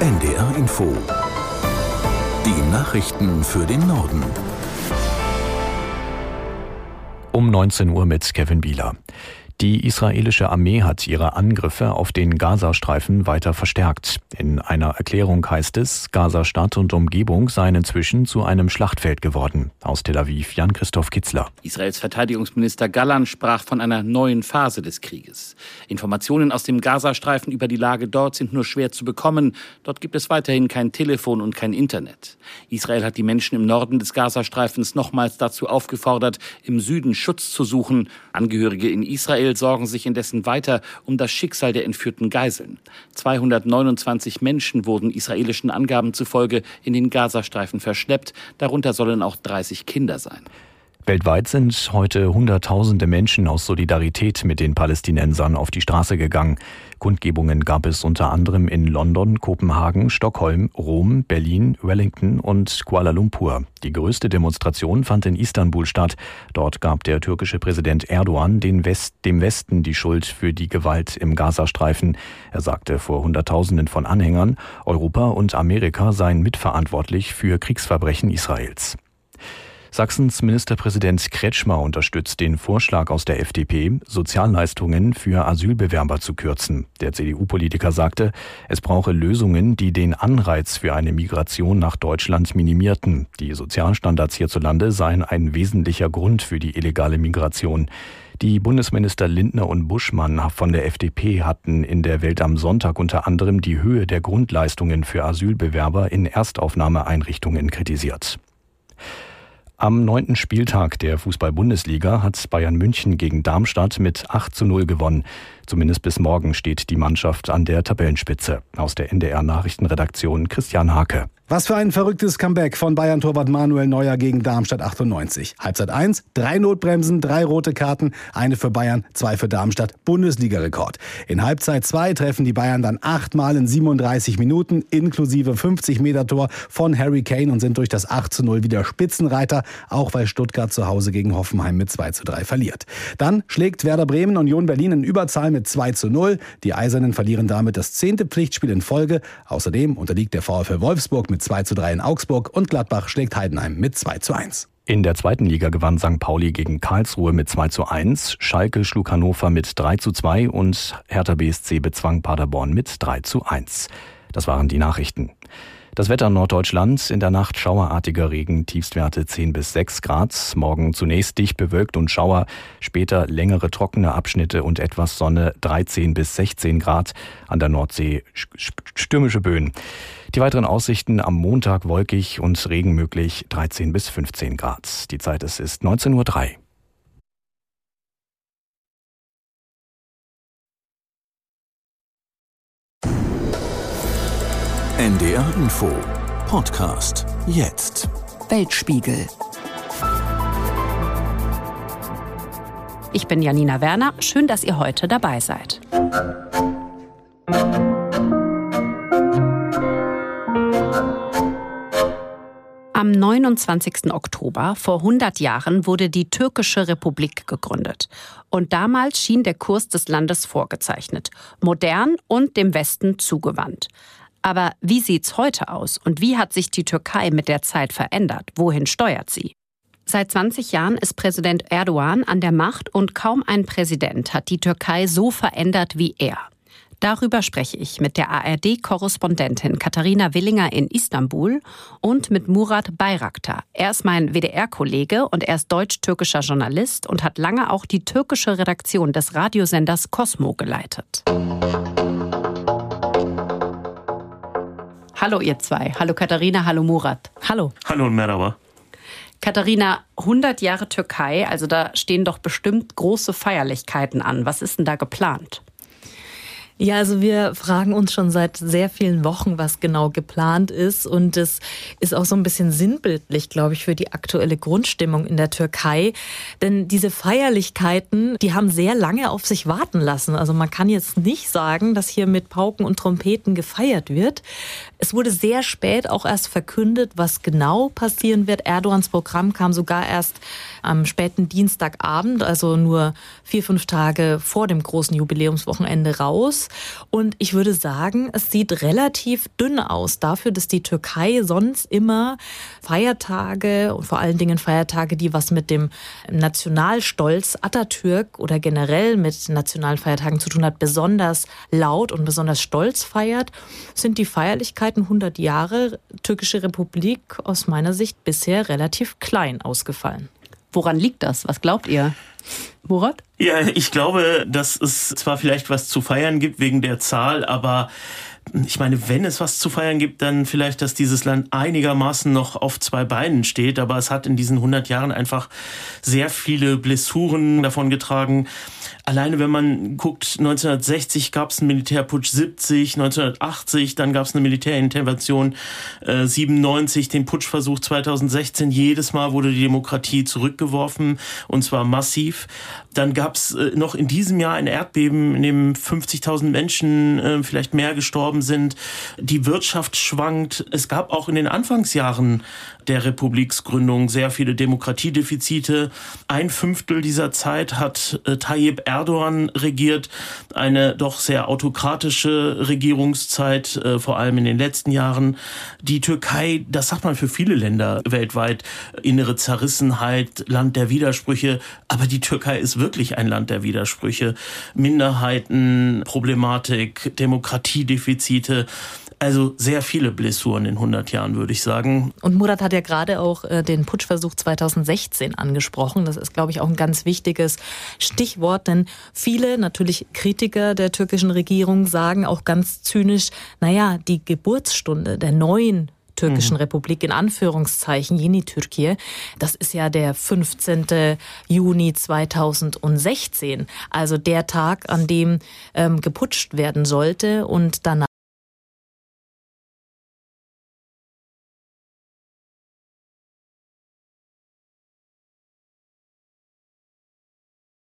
NDR Info. Die Nachrichten für den Norden. Um 19 Uhr mit Kevin Bieler. Die israelische Armee hat ihre Angriffe auf den Gazastreifen weiter verstärkt. In einer Erklärung heißt es, Gazastadt und Umgebung seien inzwischen zu einem Schlachtfeld geworden. Aus Tel Aviv Jan-Christoph Kitzler. Israels Verteidigungsminister Galland sprach von einer neuen Phase des Krieges. Informationen aus dem Gazastreifen über die Lage dort sind nur schwer zu bekommen. Dort gibt es weiterhin kein Telefon und kein Internet. Israel hat die Menschen im Norden des Gazastreifens nochmals dazu aufgefordert, im Süden Schutz zu suchen. Angehörige in Israel Israel sorgen sich indessen weiter um das Schicksal der entführten Geiseln. 229 Menschen wurden israelischen Angaben zufolge in den Gazastreifen verschleppt, darunter sollen auch 30 Kinder sein. Weltweit sind heute Hunderttausende Menschen aus Solidarität mit den Palästinensern auf die Straße gegangen. Kundgebungen gab es unter anderem in London, Kopenhagen, Stockholm, Rom, Berlin, Wellington und Kuala Lumpur. Die größte Demonstration fand in Istanbul statt. Dort gab der türkische Präsident Erdogan West, dem Westen die Schuld für die Gewalt im Gazastreifen. Er sagte vor Hunderttausenden von Anhängern, Europa und Amerika seien mitverantwortlich für Kriegsverbrechen Israels. Sachsens Ministerpräsident Kretschmer unterstützt den Vorschlag aus der FDP, Sozialleistungen für Asylbewerber zu kürzen. Der CDU-Politiker sagte, es brauche Lösungen, die den Anreiz für eine Migration nach Deutschland minimierten. Die Sozialstandards hierzulande seien ein wesentlicher Grund für die illegale Migration. Die Bundesminister Lindner und Buschmann von der FDP hatten in der Welt am Sonntag unter anderem die Höhe der Grundleistungen für Asylbewerber in Erstaufnahmeeinrichtungen kritisiert. Am neunten Spieltag der Fußball-Bundesliga hat Bayern München gegen Darmstadt mit 8 zu 0 gewonnen. Zumindest bis morgen steht die Mannschaft an der Tabellenspitze. Aus der NDR Nachrichtenredaktion Christian Hake. Was für ein verrücktes Comeback von Bayern-Torwart Manuel Neuer gegen Darmstadt 98. Halbzeit 1, drei Notbremsen, drei rote Karten, eine für Bayern, zwei für Darmstadt, Bundesliga-Rekord. In Halbzeit 2 treffen die Bayern dann achtmal in 37 Minuten, inklusive 50-Meter-Tor von Harry Kane und sind durch das 8 zu 0 wieder Spitzenreiter, auch weil Stuttgart zu Hause gegen Hoffenheim mit 2 zu 3 verliert. Dann schlägt Werder Bremen Union Berlin in Überzahl mit 2 zu 0. Die Eisernen verlieren damit das zehnte Pflichtspiel in Folge. Außerdem unterliegt der VfL Wolfsburg mit 2 zu 3 in Augsburg und Gladbach schlägt Heidenheim mit 2 zu 1. In der zweiten Liga gewann St. Pauli gegen Karlsruhe mit 2 zu 1, Schalke schlug Hannover mit 3 zu 2 und Hertha BSC bezwang Paderborn mit 3 zu 1. Das waren die Nachrichten. Das Wetter Norddeutschland, in der Nacht schauerartiger Regen, Tiefstwerte 10 bis 6 Grad. Morgen zunächst dicht bewölkt und Schauer, später längere trockene Abschnitte und etwas Sonne 13 bis 16 Grad. An der Nordsee stürmische Böen. Die weiteren Aussichten am Montag wolkig und Regen möglich 13 bis 15 Grad. Die Zeit es ist 19.03 Uhr. NDR Info Podcast jetzt. Weltspiegel. Ich bin Janina Werner. Schön, dass ihr heute dabei seid. Am 29. Oktober vor 100 Jahren wurde die Türkische Republik gegründet. Und damals schien der Kurs des Landes vorgezeichnet, modern und dem Westen zugewandt. Aber wie sieht's heute aus und wie hat sich die Türkei mit der Zeit verändert? Wohin steuert sie? Seit 20 Jahren ist Präsident Erdogan an der Macht und kaum ein Präsident hat die Türkei so verändert wie er. Darüber spreche ich mit der ARD-Korrespondentin Katharina Willinger in Istanbul und mit Murat Bayraktar. Er ist mein WDR-Kollege und er ist deutsch-türkischer Journalist und hat lange auch die türkische Redaktion des Radiosenders Cosmo geleitet. Hallo ihr zwei. Hallo Katharina, hallo Murat. Hallo. Hallo und Merhaba. Katharina, 100 Jahre Türkei, also da stehen doch bestimmt große Feierlichkeiten an. Was ist denn da geplant? Ja, also wir fragen uns schon seit sehr vielen Wochen, was genau geplant ist. Und es ist auch so ein bisschen sinnbildlich, glaube ich, für die aktuelle Grundstimmung in der Türkei. Denn diese Feierlichkeiten, die haben sehr lange auf sich warten lassen. Also man kann jetzt nicht sagen, dass hier mit Pauken und Trompeten gefeiert wird. Es wurde sehr spät auch erst verkündet, was genau passieren wird. Erdogans Programm kam sogar erst am späten Dienstagabend, also nur vier, fünf Tage vor dem großen Jubiläumswochenende raus. Und ich würde sagen, es sieht relativ dünn aus dafür, dass die Türkei sonst immer Feiertage und vor allen Dingen Feiertage, die was mit dem Nationalstolz Atatürk oder generell mit nationalen Feiertagen zu tun hat, besonders laut und besonders stolz feiert, sind die Feierlichkeiten 100 Jahre Türkische Republik aus meiner Sicht bisher relativ klein ausgefallen. Woran liegt das? Was glaubt ihr? Murat? Ja, ich glaube, dass es zwar vielleicht was zu feiern gibt wegen der Zahl, aber ich meine, wenn es was zu feiern gibt, dann vielleicht, dass dieses Land einigermaßen noch auf zwei Beinen steht. Aber es hat in diesen 100 Jahren einfach sehr viele Blessuren davon getragen. Alleine wenn man guckt, 1960 gab es einen Militärputsch 70, 1980, dann gab es eine Militärintervention äh, 97, den Putschversuch 2016. Jedes Mal wurde die Demokratie zurückgeworfen und zwar massiv. Dann gab es äh, noch in diesem Jahr ein Erdbeben, in dem 50.000 Menschen äh, vielleicht mehr gestorben sind. Die Wirtschaft schwankt. Es gab auch in den Anfangsjahren der Republiksgründung sehr viele Demokratiedefizite. Ein Fünftel dieser Zeit hat äh, Tayyip Erdogan regiert, eine doch sehr autokratische Regierungszeit, äh, vor allem in den letzten Jahren. Die Türkei, das sagt man für viele Länder weltweit, innere Zerrissenheit, Land der Widersprüche, aber die Türkei ist wirklich ein Land der Widersprüche. Minderheiten, Problematik, Demokratiedefizite. Also sehr viele Blessuren in 100 Jahren, würde ich sagen. Und Murat hat ja gerade auch äh, den Putschversuch 2016 angesprochen. Das ist, glaube ich, auch ein ganz wichtiges Stichwort, denn viele, natürlich Kritiker der türkischen Regierung, sagen auch ganz zynisch, naja, die Geburtsstunde der neuen türkischen mhm. Republik in Anführungszeichen, Yeni Türkei. Das ist ja der 15. Juni 2016, also der Tag, an dem ähm, geputscht werden sollte und danach